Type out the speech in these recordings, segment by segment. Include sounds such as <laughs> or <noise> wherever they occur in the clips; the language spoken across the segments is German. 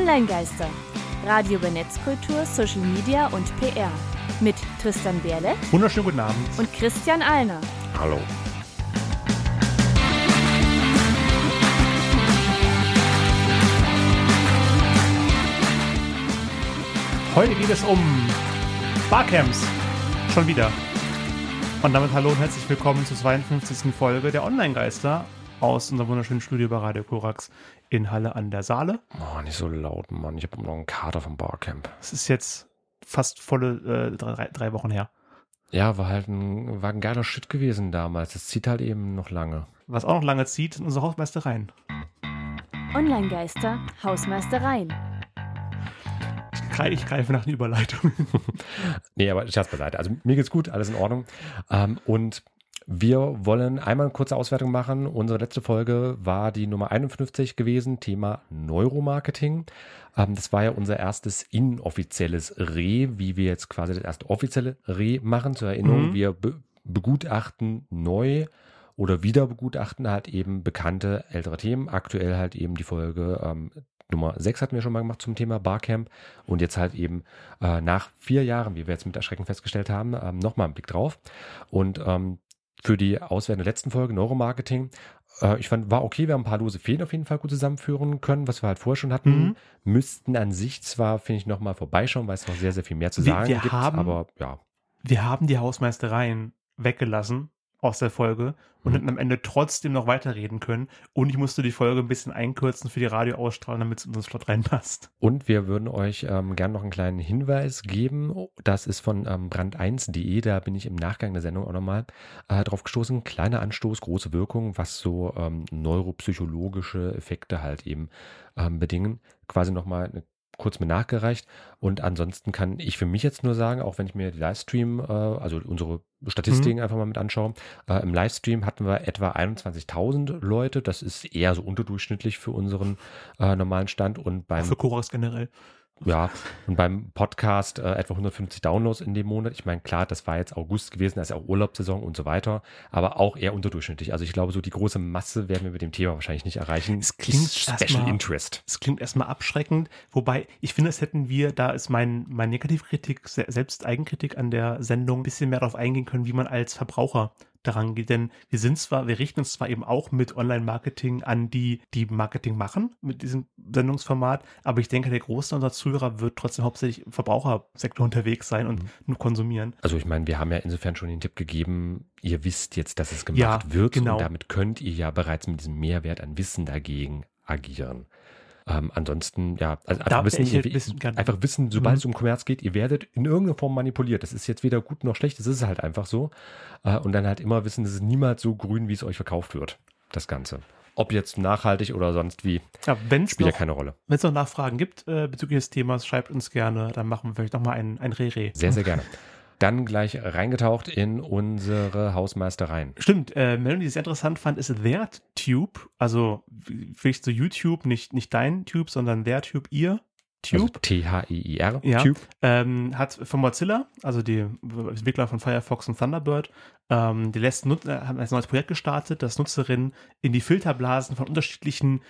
Online-Geister. Radio über Netzkultur, Social Media und PR. Mit Tristan Berle. Wunderschönen guten Abend. Und Christian Alner. Hallo. Heute geht es um Barcamps. Schon wieder. Und damit hallo und herzlich willkommen zur 52. Folge der Online-Geister aus unserem wunderschönen Studio bei Radio Korax in Halle an der Saale. Oh, nicht so laut, Mann. Ich habe noch einen Kater vom Barcamp. Es ist jetzt fast volle äh, drei, drei, Wochen her. Ja, war halt ein, war ein geiler Shit gewesen damals. Das zieht halt eben noch lange. Was auch noch lange zieht, sind unsere Hausmeistereien. Online-Geister, Hausmeistereien. Ich greife nach den Überleitungen. <laughs> nee, aber Scherz beiseite. Also mir geht's gut, alles in Ordnung. Ähm, und wir wollen einmal eine kurze Auswertung machen. Unsere letzte Folge war die Nummer 51 gewesen, Thema Neuromarketing. Ähm, das war ja unser erstes inoffizielles Re, wie wir jetzt quasi das erste offizielle Re machen. Zur Erinnerung, mhm. wir be begutachten neu oder wieder begutachten halt eben bekannte ältere Themen. Aktuell halt eben die Folge ähm, Nummer 6 hatten wir schon mal gemacht zum Thema Barcamp und jetzt halt eben äh, nach vier Jahren, wie wir jetzt mit Erschrecken festgestellt haben, ähm, nochmal einen Blick drauf. Und ähm, für die Auswertung der letzten Folge, Neuromarketing. Äh, ich fand, war okay, wir haben ein paar lose Fehlen auf jeden Fall gut zusammenführen können, was wir halt vorher schon hatten. Mhm. Müssten an sich zwar, finde ich, nochmal vorbeischauen, weil es noch sehr, sehr viel mehr zu sagen wir, wir gibt, haben, aber ja. Wir haben die Hausmeistereien weggelassen aus der Folge und hätten am Ende trotzdem noch weiterreden können. Und ich musste die Folge ein bisschen einkürzen für die Radioausstrahlung, damit es in unseren Slot reinpasst. Und wir würden euch ähm, gerne noch einen kleinen Hinweis geben. Das ist von ähm, brand1.de. Da bin ich im Nachgang der Sendung auch nochmal äh, drauf gestoßen. Kleiner Anstoß, große Wirkung, was so ähm, neuropsychologische Effekte halt eben ähm, bedingen. Quasi nochmal eine kurz mir nachgereicht. Und ansonsten kann ich für mich jetzt nur sagen, auch wenn ich mir die Livestream, äh, also unsere Statistiken mhm. einfach mal mit anschaue, äh, im Livestream hatten wir etwa 21.000 Leute. Das ist eher so unterdurchschnittlich für unseren äh, normalen Stand. Und beim. Auch für Chorus generell. Ja, und beim Podcast äh, etwa 150 Downloads in dem Monat. Ich meine, klar, das war jetzt August gewesen, da ist ja auch Urlaubssaison und so weiter, aber auch eher unterdurchschnittlich. Also ich glaube, so die große Masse werden wir mit dem Thema wahrscheinlich nicht erreichen. Es klingt Special mal, Interest. Es klingt erstmal abschreckend, wobei ich finde, es hätten wir, da ist mein, mein Negativkritik, selbst Eigenkritik an der Sendung, ein bisschen mehr darauf eingehen können, wie man als Verbraucher daran geht. Denn wir sind zwar, wir richten uns zwar eben auch mit Online-Marketing an die, die Marketing machen, mit diesem Sendungsformat, aber ich denke, der Großteil unserer Zuhörer wird trotzdem hauptsächlich im Verbrauchersektor unterwegs sein und mhm. nur konsumieren. Also ich meine, wir haben ja insofern schon den Tipp gegeben, ihr wisst jetzt, dass es gemacht ja, wird genau. und damit könnt ihr ja bereits mit diesem Mehrwert an Wissen dagegen agieren. Ähm, ansonsten, ja, also einfach, wissen, ihr, einfach wissen, sobald mhm. es um Kommerz geht, ihr werdet in irgendeiner Form manipuliert. Das ist jetzt weder gut noch schlecht, das ist halt einfach so. Äh, und dann halt immer wissen, das ist niemals so grün, wie es euch verkauft wird, das Ganze. Ob jetzt nachhaltig oder sonst wie, ja, spielt noch, ja keine Rolle. Wenn es noch Nachfragen gibt äh, bezüglich des Themas, schreibt uns gerne, dann machen wir vielleicht nochmal ein, ein Rere. Sehr, sehr gerne. <laughs> dann gleich reingetaucht in unsere Hausmeistereien. Stimmt, äh, Melanie, die ich sehr interessant fand, ist their Tube, also vielleicht so YouTube, nicht, nicht dein Tube, sondern their Tube, ihr Tube. Also T-H-I-I-R. Ja, Tube. Ähm, hat von Mozilla, also die Entwickler von Firefox und Thunderbird, ähm, die letzten äh, haben ein neues Projekt gestartet, das Nutzerinnen in die Filterblasen von unterschiedlichen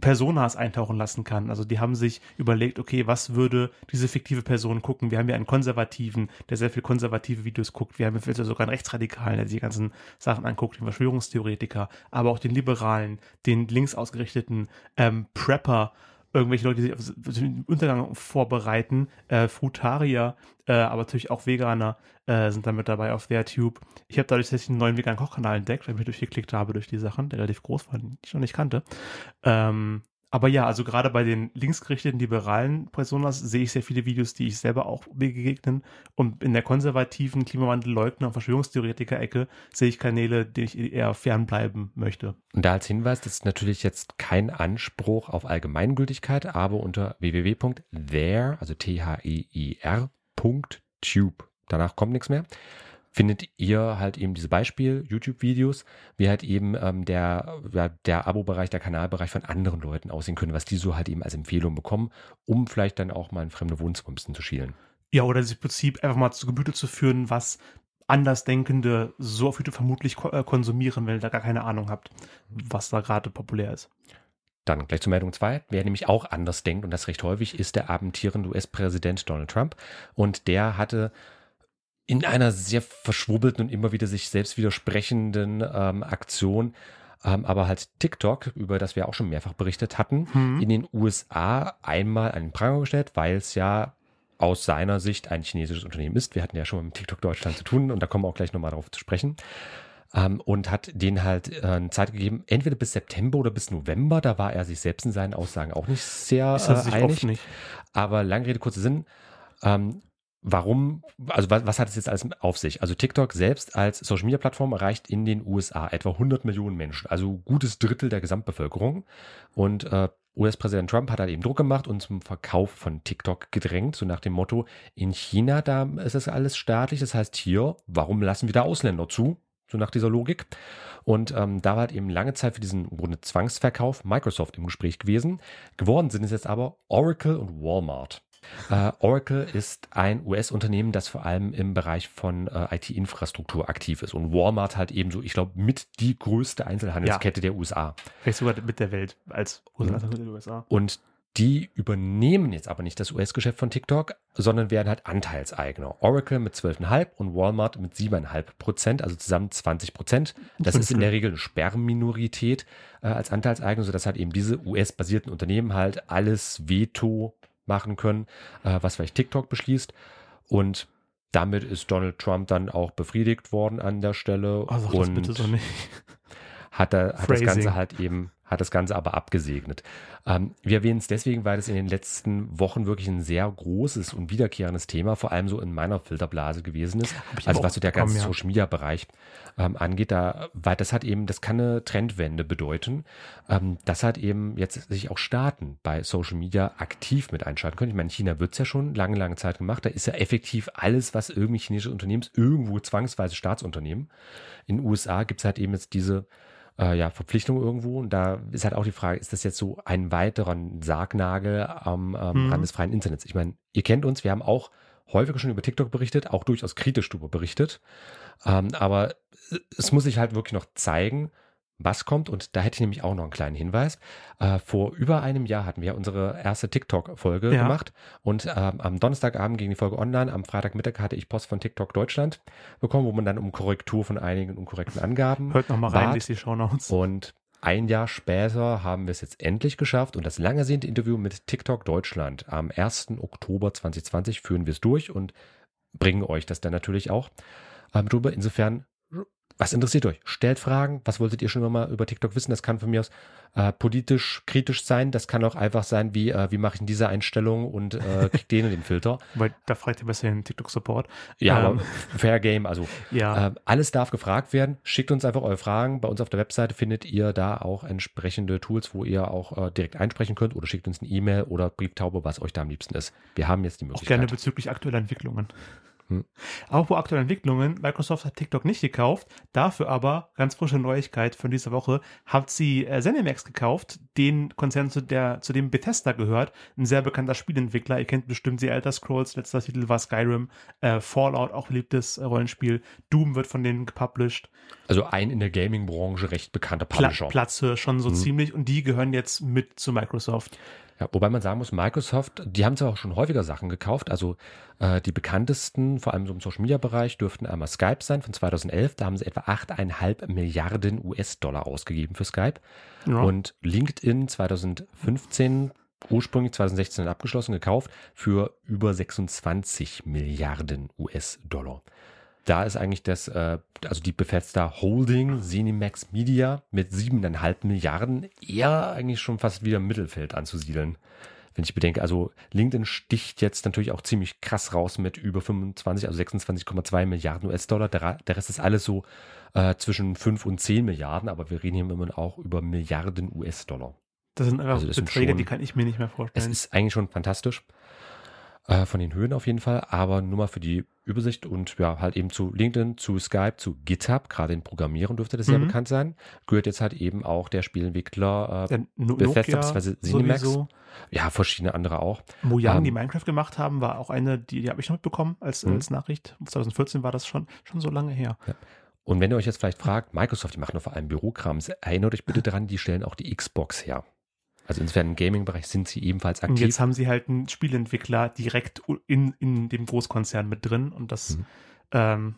Personas eintauchen lassen kann. Also die haben sich überlegt, okay, was würde diese fiktive Person gucken? Wir haben ja einen Konservativen, der sehr viel konservative Videos guckt. Wir haben ja sogar einen Rechtsradikalen, der die ganzen Sachen anguckt, den Verschwörungstheoretiker, aber auch den Liberalen, den links ausgerichteten ähm, Prepper, irgendwelche Leute, die sich auf den Untergang vorbereiten, äh, Frutarier, äh, aber natürlich auch Veganer äh, sind damit dabei auf VerTube. Ich habe dadurch tatsächlich einen neuen veganen Kochkanal entdeckt, weil ich mich durchgeklickt habe durch die Sachen, der relativ groß war, den ich noch nicht kannte. Ähm, aber ja, also gerade bei den linksgerichteten liberalen Personas sehe ich sehr viele Videos, die ich selber auch begegnen. Und in der konservativen Klimawandelleugner- und Verschwörungstheoretiker-Ecke sehe ich Kanäle, denen ich eher fernbleiben möchte. Und da als Hinweis, das ist natürlich jetzt kein Anspruch auf Allgemeingültigkeit, aber unter www.there, also T-H-E-I-R.tube, danach kommt nichts mehr, findet ihr halt eben diese Beispiel-YouTube-Videos, wie halt eben ähm, der, ja, der Abo-Bereich, der Kanalbereich von anderen Leuten aussehen können, was die so halt eben als Empfehlung bekommen, um vielleicht dann auch mal in fremde Wohnzimmer ein bisschen zu schielen. Ja, oder das Prinzip einfach mal zu Gemüte zu führen, was Andersdenkende so auf YouTube vermutlich äh, konsumieren, wenn ihr da gar keine Ahnung habt, was da gerade populär ist. Dann gleich zur Meldung 2. Wer nämlich auch anders denkt und das recht häufig, ist der abendierende US-Präsident Donald Trump. Und der hatte in einer sehr verschwurbelten und immer wieder sich selbst widersprechenden ähm, Aktion, ähm, aber halt TikTok, über das wir auch schon mehrfach berichtet hatten, Mhm. in den USA einmal den Pranger gestellt, weil es ja aus seiner Sicht ein chinesisches Unternehmen ist. Wir hatten ja schon mit TikTok Deutschland zu tun und da kommen wir auch gleich nochmal darauf zu sprechen. Ähm, und hat denen halt äh, eine Zeit gegeben, entweder bis September oder bis November. Da war er sich selbst in seinen Aussagen auch nicht sehr äh, einig. nicht. Aber lange Rede, kurzer Sinn. Warum, also was, was hat es jetzt alles auf sich? Also TikTok selbst als Social Media Plattform erreicht in den USA etwa 100 Millionen Menschen, also gutes Drittel der Gesamtbevölkerung. Und äh, US-Präsident Trump hat halt eben Druck gemacht und zum Verkauf von TikTok gedrängt, so nach dem Motto, in China, da ist das alles staatlich, das heißt hier, warum lassen wir da Ausländer zu? So nach dieser Logik. Und ähm, da war halt eben lange Zeit für diesen Grunde Zwangsverkauf Microsoft im Gespräch gewesen. Geworden sind es jetzt aber Oracle und Walmart. Äh, Oracle ist ein US-Unternehmen, das vor allem im Bereich von äh, IT-Infrastruktur aktiv ist. Und Walmart halt ebenso, ich glaube, mit die größte Einzelhandelskette der USA. Vielleicht sogar mit der Welt als mit den USA. Und die übernehmen jetzt aber nicht das US-Geschäft von TikTok, sondern werden halt Anteilseigner. Oracle mit 12,5 und Walmart mit 7,5 Prozent, also zusammen 20 Prozent. Das ist in der Regel eine Sperrminorität äh, als Anteilseigner, sodass halt eben diese US-basierten Unternehmen halt alles Veto machen können, äh, was vielleicht TikTok beschließt. Und damit ist Donald Trump dann auch befriedigt worden an der Stelle. Oh, das und bitte so hat, er, hat das. Ganze halt eben, hat das Ganze aber abgesegnet. Ähm, wir erwähnen es deswegen, weil es in den letzten Wochen wirklich ein sehr großes und wiederkehrendes Thema, vor allem so in meiner Filterblase gewesen ist. Also was so der ganze ja. Social Media Bereich ähm, angeht, da, weil das hat eben, das kann eine Trendwende bedeuten, ähm, dass halt eben jetzt sich auch Staaten bei Social Media aktiv mit einschalten können. Ich meine, in China wird es ja schon lange, lange Zeit gemacht. Da ist ja effektiv alles, was irgendwie chinesische Unternehmen ist, irgendwo zwangsweise Staatsunternehmen. In den USA gibt es halt eben jetzt diese äh, ja, Verpflichtung irgendwo. Und da ist halt auch die Frage, ist das jetzt so ein weiterer Sargnagel am ähm, Mhm. Rand des freien Internets? Ich meine, ihr kennt uns, wir haben auch häufiger schon über TikTok berichtet, auch durchaus kritisch darüber berichtet. Ähm, aber es muss sich halt wirklich noch zeigen, was kommt. Und da hätte ich nämlich auch noch einen kleinen Hinweis. Äh, vor über einem Jahr hatten wir unsere erste TikTok-Folge Ja. gemacht. Und ähm, am Donnerstagabend ging die Folge online. Am Freitagmittag hatte ich Post von TikTok Deutschland bekommen, wo man dann um Korrektur von einigen unkorrekten Angaben Hört noch mal rein, liest die Shownotes. Und ein Jahr später haben wir es jetzt endlich geschafft und das lang ersehnte Interview mit TikTok Deutschland am 1. Oktober 2020 führen wir es durch und bringen euch das dann natürlich auch ähm, drüber. Insofern, was interessiert euch? Stellt Fragen. Was wolltet ihr schon immer mal über TikTok wissen? Das kann von mir aus äh, politisch kritisch sein. Das kann auch einfach sein, wie, äh, wie mache ich in dieser Einstellung und äh, krieg den und den Filter. <laughs> Weil da fragt ihr besser den TikTok-Support. Ja, Ähm, aber Fair Game, also Ja, ähm, alles darf gefragt werden. Schickt uns einfach eure Fragen. Bei uns auf der Webseite findet ihr da auch entsprechende Tools, wo ihr auch äh, direkt einsprechen könnt oder schickt uns eine E-Mail oder Brieftaube, was euch da am liebsten ist. Wir haben jetzt die auch gerne Möglichkeit. bezüglich aktueller Entwicklungen. Hm. Apropos aktuelle Entwicklungen, Microsoft hat TikTok nicht gekauft, dafür aber, ganz frische Neuigkeit von dieser Woche, hat sie äh, ZeniMax gekauft, den Konzern, zu, der, zu dem Bethesda gehört, ein sehr bekannter Spielentwickler. Ihr kennt bestimmt die Elder Scrolls, letzter Titel war Skyrim, äh, Fallout, auch beliebtes äh, Rollenspiel, Doom wird von denen gepublished, Also ein in der Gaming-Branche recht bekannter Pla Publisher. Platzhirsch schon so Mhm. ziemlich und die gehören jetzt mit zu Microsoft. Ja, wobei man sagen muss, Microsoft, die haben zwar auch schon häufiger Sachen gekauft. Also äh, die bekanntesten, vor allem so im Social-Media-Bereich, dürften einmal Skype sein von 2011. Da haben sie etwa 8,5 Milliarden US-Dollar ausgegeben für Skype. Ja. Und LinkedIn 2015, ursprünglich 2016 abgeschlossen, gekauft für über 26 Milliarden US-Dollar. Da ist eigentlich das, äh, also die Bethesda Holding, Zenimax Media mit 7,5 Milliarden eher eigentlich schon fast wieder im Mittelfeld anzusiedeln. Wenn ich bedenke, also LinkedIn sticht jetzt natürlich auch ziemlich krass raus mit über 25, also 26,2 Milliarden US-Dollar. Der, der Rest ist alles so äh, zwischen 5 und 10 Milliarden, aber wir reden hier immer auch über Milliarden US-Dollar. Das sind einfach Also das Beträge, schon- die kann ich mir nicht mehr Es vorstellen. ist eigentlich schon fantastisch. Äh, von den Höhen auf jeden Fall, aber nur mal für die Übersicht und ja, halt eben zu LinkedIn, zu Skype, zu GitHub, gerade in Programmieren dürfte das sehr Mhm. bekannt sein, gehört jetzt halt eben auch der Spielentwickler, äh, No- Bethesda bzw. Sowieso. ja, verschiedene andere auch. Mojang, Ähm, die Minecraft gemacht haben, war auch eine, die, die habe ich noch mitbekommen als, Mhm. als Nachricht. 2014 war das schon, schon so lange her. Und wenn ihr euch jetzt vielleicht fragt, Microsoft, die machen doch vor allem Bürokrams, erinnert euch bitte daran, die stellen auch die Xbox her. Also insofern im Gaming-Bereich sind sie ebenfalls aktiv. Und jetzt haben sie halt einen Spielentwickler direkt in, in dem Großkonzern mit drin und das, mhm. ähm,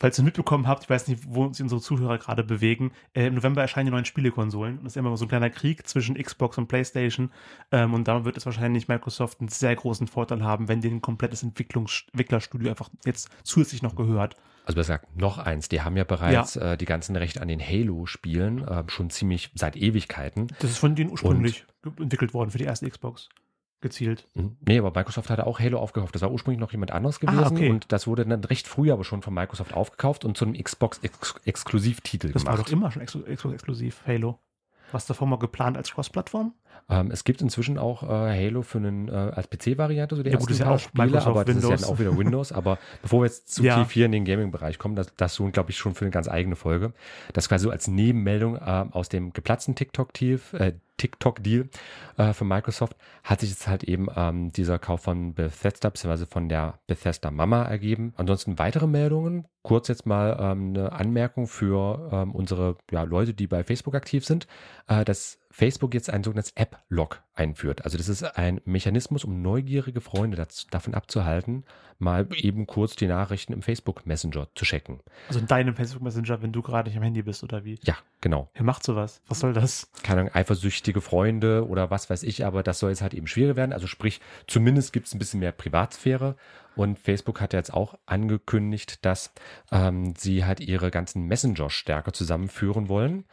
falls ihr mitbekommen habt, ich weiß nicht, wo sich unsere Zuhörer gerade bewegen, äh, im November erscheinen die neuen Spielekonsolen und das ist immer so ein kleiner Krieg zwischen Xbox und Playstation ähm, und da wird es wahrscheinlich Microsoft einen sehr großen Vorteil haben, wenn denen ein komplettes Entwicklerstudio einfach jetzt zusätzlich noch gehört. Also besser gesagt, noch eins, die haben ja bereits ja. Äh, die ganzen Rechte an den Halo-Spielen äh, schon ziemlich seit Ewigkeiten. Das ist von denen ursprünglich Und, entwickelt worden für die erste Xbox gezielt. Mhm. Nee, aber Microsoft hatte auch Halo aufgekauft. Das war ursprünglich noch jemand anderes ah, gewesen ah, okay. und das wurde dann recht früh aber schon von Microsoft aufgekauft und zu einem Xbox-Exklusivtitel -Ex gemacht. Das war doch immer schon Xbox-exklusiv, Halo. Was davor mal geplant als Cross-Plattform? Ähm, es gibt inzwischen auch äh, Halo für einen, äh, als PC-Variante, so die ja, ersten gut, ist ja auch Spiele, Microsoft aber Windows. das ist ja auch wieder Windows. aber <laughs> bevor wir jetzt zu ja. tief hier in den Gaming-Bereich kommen, das, das lohnt, glaube ich, schon für eine ganz eigene Folge. Das quasi so als Nebenmeldung äh, aus dem geplatzten TikTok-Tief, äh, TikTok-Deal äh, für Microsoft hat sich jetzt halt eben ähm, dieser Kauf von Bethesda bzw. von der Bethesda Mama ergeben. Ansonsten weitere Meldungen. Kurz jetzt mal ähm, eine Anmerkung für ähm, unsere ja, Leute, die bei Facebook aktiv sind, äh, dass Facebook jetzt ein sogenanntes App-Log einführt. Also das ist ein Mechanismus, um neugierige Freunde dazu, davon abzuhalten, mal eben kurz die Nachrichten im Facebook Messenger zu checken. Also in deinem Facebook Messenger, wenn du gerade nicht am Handy bist oder wie? Ja, genau. Wer macht sowas? Was soll das? Keine Ahnung, eifersüchtige Freunde oder was weiß ich, aber das soll jetzt halt eben schwieriger werden. Also sprich, zumindest gibt es ein bisschen mehr Privatsphäre. Und Facebook hat jetzt auch angekündigt, dass ähm, sie halt ihre ganzen Messenger stärker zusammenführen wollen.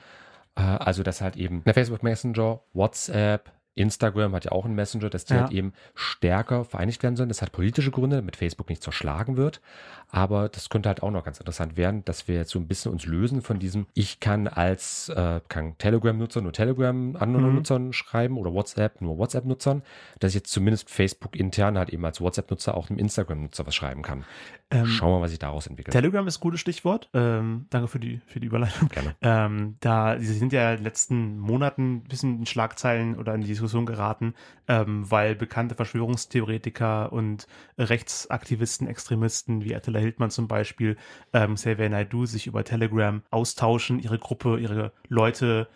Äh, also, dass halt eben der Facebook Messenger, WhatsApp, Instagram hat ja auch einen Messenger, dass die ja. halt eben stärker vereinigt werden sollen. Das hat politische Gründe, damit Facebook nicht zerschlagen wird. Aber das könnte halt auch noch ganz interessant werden, dass wir jetzt so ein bisschen uns lösen von diesem, ich kann als äh, kann Telegram-Nutzer nur Telegram anderen mhm. Nutzern schreiben oder WhatsApp nur WhatsApp-Nutzern, dass ich jetzt zumindest Facebook intern halt eben als WhatsApp-Nutzer auch einem Instagram-Nutzer was schreiben kann. Ähm, Schauen wir mal, was sich daraus entwickelt. Telegram ist ein gutes Stichwort. Ähm, danke für die, für die Überleitung. Gerne. Ähm, da, sie sind ja in den letzten Monaten ein bisschen in Schlagzeilen oder in die Diskussion geraten, ähm, weil bekannte Verschwörungstheoretiker und Rechtsaktivisten, Extremisten wie Attila Hildmann zum Beispiel, ähm, Xavier Naidu sich über Telegram austauschen, ihre Gruppe, ihre Leute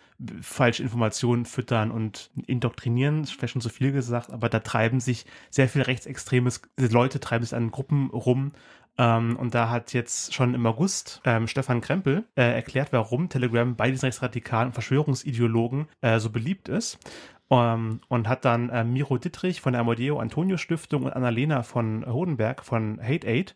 falsche Informationen füttern und indoktrinieren, ist vielleicht schon zu viel gesagt, aber da treiben sich sehr viele rechtsextremes Leute treiben sich an Gruppen rum, ähm, und da hat jetzt schon im August ähm, Stefan Krempel äh, erklärt, warum Telegram bei diesen rechtsradikalen Verschwörungsideologen äh, so beliebt ist. Um, ähm, und hat dann äh, Miro Dittrich von der Amodeo Antonio Stiftung und Annalena von Hodenberg von Hate Aid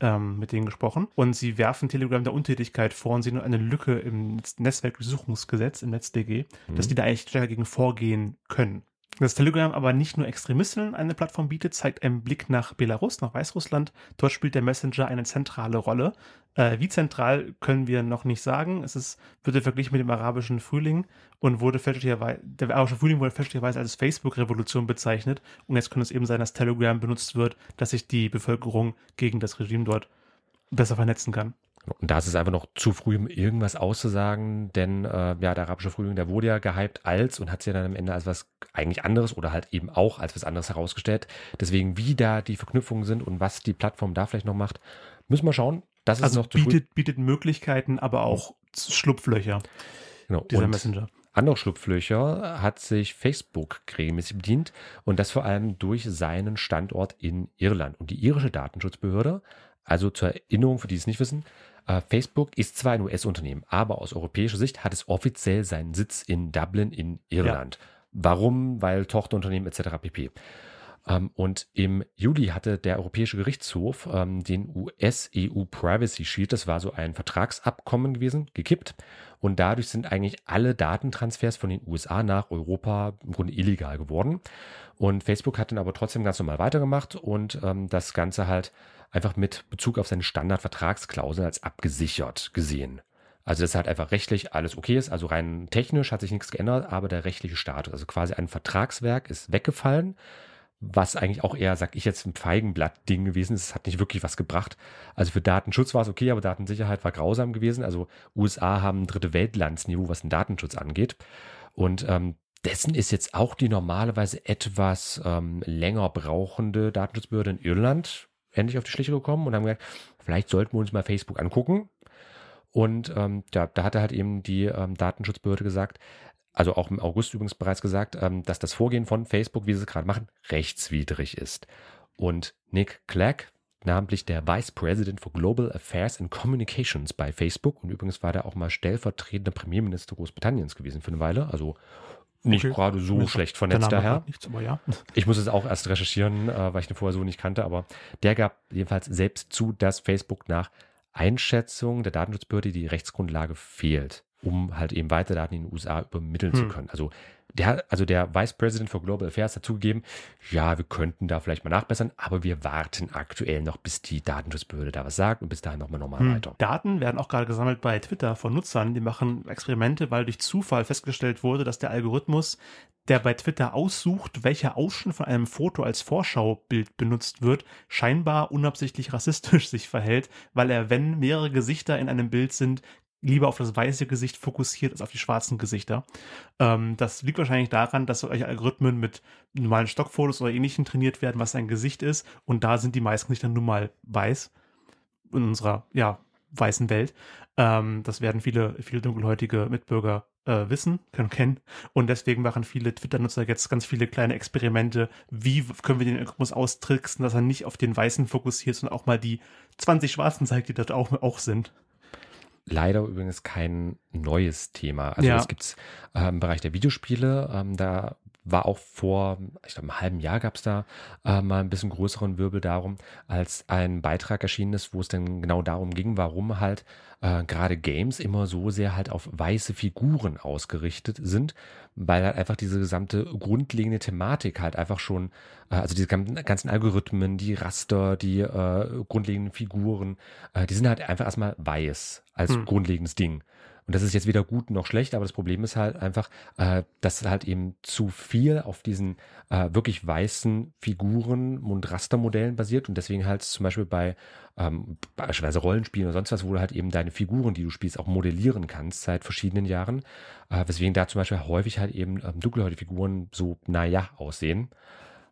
ähm, mit denen gesprochen. Und sie werfen Telegram der Untätigkeit vor und sehen eine Lücke im Netzwerkdurchsuchungsgesetz, im NetzDG, mhm. dass die da eigentlich stärker gegen vorgehen können. Dass Telegram aber nicht nur Extremisten eine Plattform bietet, zeigt ein Blick nach Belarus, nach Weißrussland. Dort spielt der Messenger eine zentrale Rolle. Äh, wie zentral können wir noch nicht sagen. Es ist, wird verglichen mit dem arabischen Frühling und wurde fälschlicherweise, der arabische Frühling wurde fälschlicherweise als Facebook-Revolution bezeichnet. Und jetzt könnte es eben sein, dass Telegram benutzt wird, dass sich die Bevölkerung gegen das Regime dort besser vernetzen kann. Und da ist es einfach noch zu früh, um irgendwas auszusagen, denn äh, ja, der arabische Frühling, der wurde ja gehypt als und hat sich ja dann am Ende als was eigentlich anderes oder halt eben auch als was anderes herausgestellt. Deswegen, wie da die Verknüpfungen sind und was die Plattform da vielleicht noch macht, müssen wir schauen. Das also ist noch bietet, bietet Möglichkeiten, aber auch Schlupflöcher. Genau. Dieser und Messenger. Andere Schlupflöcher hat sich Facebook regelmäßig bedient und das vor allem durch seinen Standort in Irland. Und die irische Datenschutzbehörde, also zur Erinnerung für die es nicht wissen, äh, Facebook ist zwar ein US-Unternehmen, aber aus europäischer Sicht hat es offiziell seinen Sitz in Dublin in Irland. Ja. Warum? Weil Tochterunternehmen etc. pp. Ähm, und im Juli hatte der Europäische Gerichtshof ähm, den US-EU Privacy Shield, das war so ein Vertragsabkommen gewesen, gekippt. Und dadurch sind eigentlich alle Datentransfers von den USA nach Europa im Grunde illegal geworden. Und Facebook hat dann aber trotzdem ganz normal weitergemacht und ähm, das Ganze halt einfach mit Bezug auf seine Standardvertragsklauseln als abgesichert gesehen. Also dass halt einfach rechtlich alles okay ist. Also rein technisch hat sich nichts geändert, aber der rechtliche Status, also quasi ein Vertragswerk ist weggefallen, was eigentlich auch eher, sag ich jetzt, ein Feigenblatt-Ding gewesen ist. Es hat nicht wirklich was gebracht. Also für Datenschutz war es okay, aber Datensicherheit war grausam gewesen. Also USA haben ein dritte Weltlandsniveau, was den Datenschutz angeht. Und ähm, dessen ist jetzt auch die normalerweise etwas ähm, länger brauchende Datenschutzbehörde in Irland endlich auf die Schliche gekommen und haben gesagt, vielleicht sollten wir uns mal Facebook angucken. Und ähm, ja, da hatte halt eben die ähm, Datenschutzbehörde gesagt, also auch im August übrigens bereits gesagt, ähm, dass das Vorgehen von Facebook, wie sie es gerade machen, rechtswidrig ist. Und Nick Clegg, namentlich der Vice President for Global Affairs and Communications bei Facebook, und übrigens war der auch mal stellvertretender Premierminister Großbritanniens gewesen für eine Weile, also nicht okay. gerade so Mir schlecht vernetzt daher. Nichts, ja. Ich muss es auch erst recherchieren, äh, weil ich den vorher so nicht kannte, aber der gab jedenfalls selbst zu, dass Facebook nach Einschätzung der Datenschutzbehörde die Rechtsgrundlage fehlt, um halt eben weitere Daten in den USA übermitteln hm. zu können. Also der, also der Vice President for Global Affairs hat zugegeben, ja, wir könnten da vielleicht mal nachbessern, aber wir warten aktuell noch, bis die Datenschutzbehörde da was sagt und bis dahin nochmal normal hm. weiter. Daten werden auch gerade gesammelt bei Twitter von Nutzern, die machen Experimente, weil durch Zufall festgestellt wurde, dass der Algorithmus, der bei Twitter aussucht, welcher Ausschnitt von einem Foto als Vorschaubild benutzt wird, scheinbar unabsichtlich rassistisch <laughs> sich verhält, weil er, wenn mehrere Gesichter in einem Bild sind, lieber auf das weiße Gesicht fokussiert als auf die schwarzen Gesichter. Ähm, das liegt wahrscheinlich daran, dass solche Algorithmen mit normalen Stockfotos oder ähnlichem trainiert werden, was ein Gesicht ist. Und da sind die meisten Gesichter nun mal weiß in unserer ja, weißen Welt. Ähm, das werden viele, viele dunkelhäutige Mitbürger äh, wissen, können kennen. Und deswegen machen viele Twitter-Nutzer jetzt ganz viele kleine Experimente. Wie können wir den Algorithmus austricksen, dass er nicht auf den Weißen fokussiert, sondern auch mal die 20 Schwarzen zeigt, die dort auch, auch sind leider übrigens kein neues Thema. Also ja. das gibt es äh, im Bereich der Videospiele. Ähm, da war auch vor, ich glaube, einem halben Jahr gab es da äh, mal ein bisschen größeren Wirbel darum, als ein Beitrag erschienen ist, wo es dann genau darum ging, warum halt äh, gerade Games immer so sehr halt auf weiße Figuren ausgerichtet sind, weil halt einfach diese gesamte grundlegende Thematik halt einfach schon, äh, also diese ganzen Algorithmen, die Raster, die äh, grundlegenden Figuren, äh, die sind halt einfach erstmal weiß als hm. grundlegendes Ding. Und das ist jetzt weder gut noch schlecht, aber das Problem ist halt einfach, äh, dass halt eben zu viel auf diesen äh, wirklich weißen Figuren und Rastermodellen basiert und deswegen halt zum Beispiel bei ähm, beispielsweise Rollenspielen oder sonst was, wo du halt eben deine Figuren, die du spielst, auch modellieren kannst seit verschiedenen Jahren, äh, weswegen da zum Beispiel häufig halt eben ähm, dunkelhäutige Figuren so naja aussehen.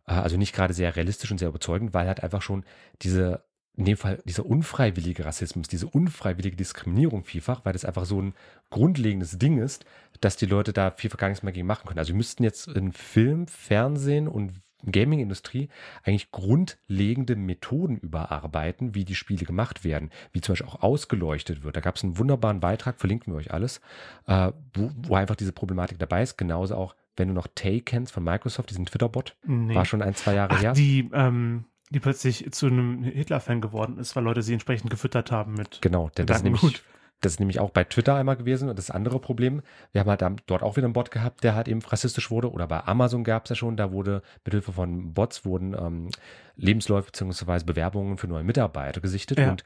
Äh, also nicht gerade sehr realistisch und sehr überzeugend, weil halt einfach schon diese in dem Fall dieser unfreiwillige Rassismus, diese unfreiwillige Diskriminierung vielfach, weil das einfach so ein grundlegendes Ding ist, dass die Leute da vielfach gar nichts mehr gegen machen können. Also wir müssten jetzt in Film, Fernsehen und Gaming-Industrie eigentlich grundlegende Methoden überarbeiten, wie die Spiele gemacht werden, wie zum Beispiel auch ausgeleuchtet wird. Da gab es einen wunderbaren Beitrag, verlinken wir euch alles, äh, wo, wo einfach diese Problematik dabei ist. Genauso auch, wenn du noch Tay kennst von Microsoft, diesen Twitter-Bot, nee. war schon ein, zwei Jahre Ach, her. Die, ähm, die plötzlich zu einem Hitler-Fan geworden ist, weil Leute sie entsprechend gefüttert haben mit. Genau, denn das ist, nämlich, <laughs> das ist nämlich auch bei Twitter einmal gewesen und das andere Problem. Wir haben halt dort auch wieder einen Bot gehabt, der halt eben rassistisch wurde. Oder bei Amazon gab es ja schon, da wurde mithilfe von Bots wurden ähm, Lebensläufe bzw. Bewerbungen für neue Mitarbeiter gesichtet ja. und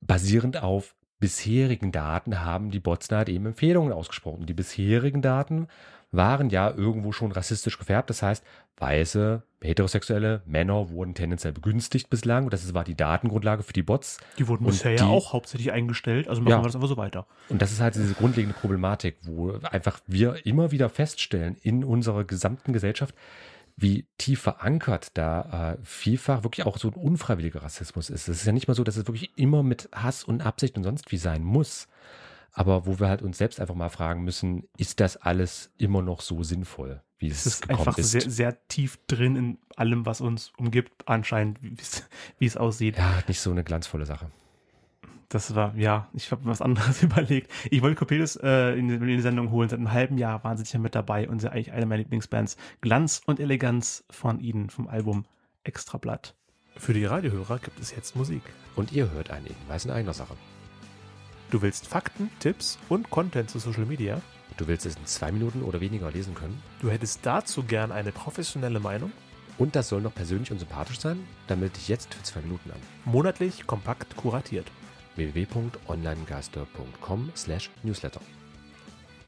basierend auf bisherigen Daten haben die Bots da halt eben Empfehlungen ausgesprochen. Die bisherigen Daten waren ja irgendwo schon rassistisch gefärbt. Das heißt, weiße, heterosexuelle Männer wurden tendenziell begünstigt bislang. Das war die Datengrundlage für die Bots. Die wurden bisher ja auch hauptsächlich eingestellt, also machen ja. wir das einfach so weiter. Und das ist halt diese grundlegende Problematik, wo einfach wir immer wieder feststellen in unserer gesamten Gesellschaft, wie tief verankert da äh, vielfach wirklich auch so ein unfreiwilliger Rassismus ist. Es ist ja nicht mal so, dass es wirklich immer mit Hass und Absicht und sonst wie sein muss aber wo wir halt uns selbst einfach mal fragen müssen, ist das alles immer noch so sinnvoll, wie es, es ist gekommen einfach ist? Sehr, sehr tief drin in allem, was uns umgibt, anscheinend, wie es aussieht. Ja, nicht so eine glanzvolle Sache. Das war, ja, ich habe was anderes <laughs> überlegt. Ich wollte Copelis äh, in, in, die Sendung holen. Seit einem halben Jahr waren sie ja mit dabei und sind eigentlich eine meiner Lieblingsbands. Glanz und Eleganz von ihnen vom Album Extrablatt. Für die Radiohörer gibt es jetzt Musik. Und ihr hört einen Hinweis in eigener Sache. Du willst Fakten, Tipps und Content zu Social Media? Du willst es in zwei Minuten oder weniger lesen können? Du hättest dazu gern eine professionelle Meinung? Und das soll noch persönlich und sympathisch sein? Dann melde dich jetzt für zwei Minuten an. Monatlich kompakt kuratiert. www.onlinegeister.com/newsletter